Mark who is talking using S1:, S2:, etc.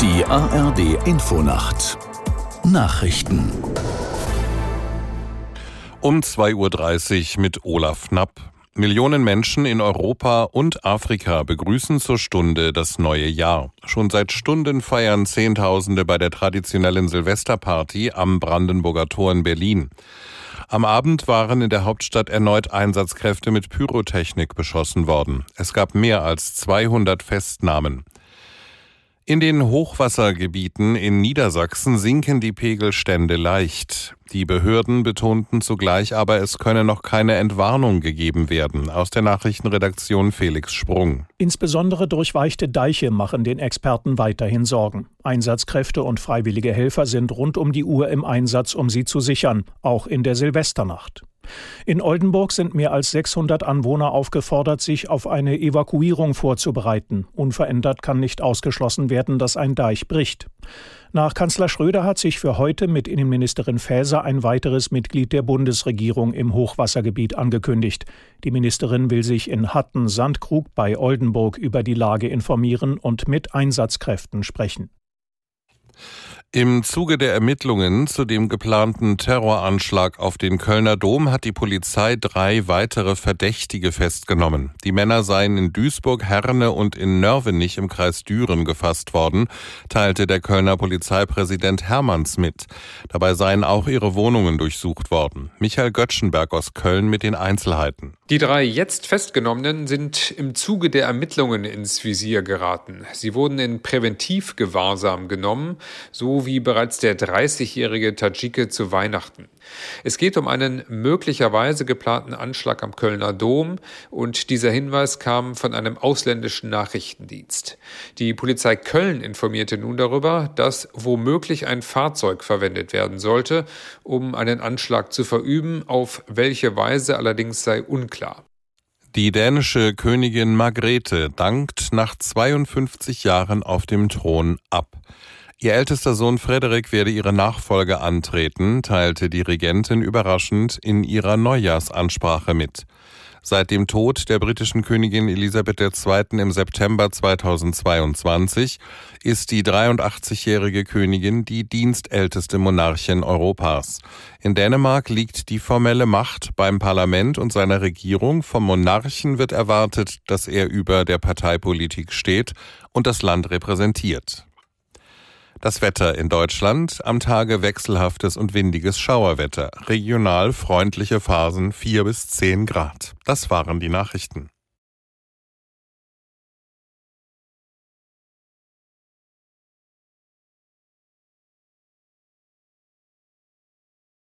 S1: ARD Infonacht Nachrichten
S2: um 2.30 Uhr mit Olaf Knapp. Millionen Menschen in Europa und Afrika begrüßen zur Stunde das neue Jahr. Schon seit Stunden feiern Zehntausende bei der traditionellen Silvesterparty am Brandenburger Tor in Berlin. Am Abend waren in der Hauptstadt erneut Einsatzkräfte mit Pyrotechnik beschossen worden. Es gab mehr als 200 Festnahmen. In den Hochwassergebieten in Niedersachsen sinken die Pegelstände leicht. Die Behörden betonten zugleich aber, es könne noch keine Entwarnung gegeben werden. Aus der Nachrichtenredaktion Felix Sprung.
S3: Insbesondere durchweichte Deiche machen den Experten weiterhin Sorgen. Einsatzkräfte und freiwillige Helfer sind rund um die Uhr im Einsatz, um sie zu sichern, auch in der Silvesternacht. In Oldenburg sind mehr als 600 Anwohner aufgefordert, sich auf eine Evakuierung vorzubereiten. Unverändert kann nicht ausgeschlossen werden, dass ein Deich bricht. Nach Kanzler Schröder hat sich für heute mit Innenministerin Faeser ein weiteres Mitglied der Bundesregierung im Hochwassergebiet angekündigt. Die Ministerin will sich in Hatten-Sandkrug bei Oldenburg über die Lage informieren und mit Einsatzkräften sprechen.
S2: Im Zuge der Ermittlungen zu dem geplanten Terroranschlag auf den Kölner Dom hat die Polizei drei weitere Verdächtige festgenommen. Die Männer seien in Duisburg, Herne und in Nörvenich im Kreis Düren gefasst worden, teilte der Kölner Polizeipräsident Hermanns mit. Dabei seien auch ihre Wohnungen durchsucht worden. Michael Göttschenberg aus Köln mit den Einzelheiten.
S4: Die drei jetzt Festgenommenen sind im Zuge der Ermittlungen ins Visier geraten. Sie wurden in Präventivgewahrsam genommen, so wie bereits der 30-jährige Tadschike zu Weihnachten. Es geht um einen möglicherweise geplanten Anschlag am Kölner Dom und dieser Hinweis kam von einem ausländischen Nachrichtendienst. Die Polizei Köln informierte nun darüber, dass womöglich ein Fahrzeug verwendet werden sollte, um einen Anschlag zu verüben, auf welche Weise allerdings sei unklar.
S2: Die dänische Königin Margrethe dankt nach 52 Jahren auf dem Thron ab. Ihr ältester Sohn Frederik werde ihre Nachfolge antreten, teilte die Regentin überraschend in ihrer Neujahrsansprache mit. Seit dem Tod der britischen Königin Elisabeth II. im September 2022 ist die 83-jährige Königin die dienstälteste Monarchin Europas. In Dänemark liegt die formelle Macht beim Parlament und seiner Regierung. Vom Monarchen wird erwartet, dass er über der Parteipolitik steht und das Land repräsentiert. Das Wetter in Deutschland am Tage wechselhaftes und windiges Schauerwetter. Regional freundliche Phasen 4 bis 10 Grad. Das waren die Nachrichten.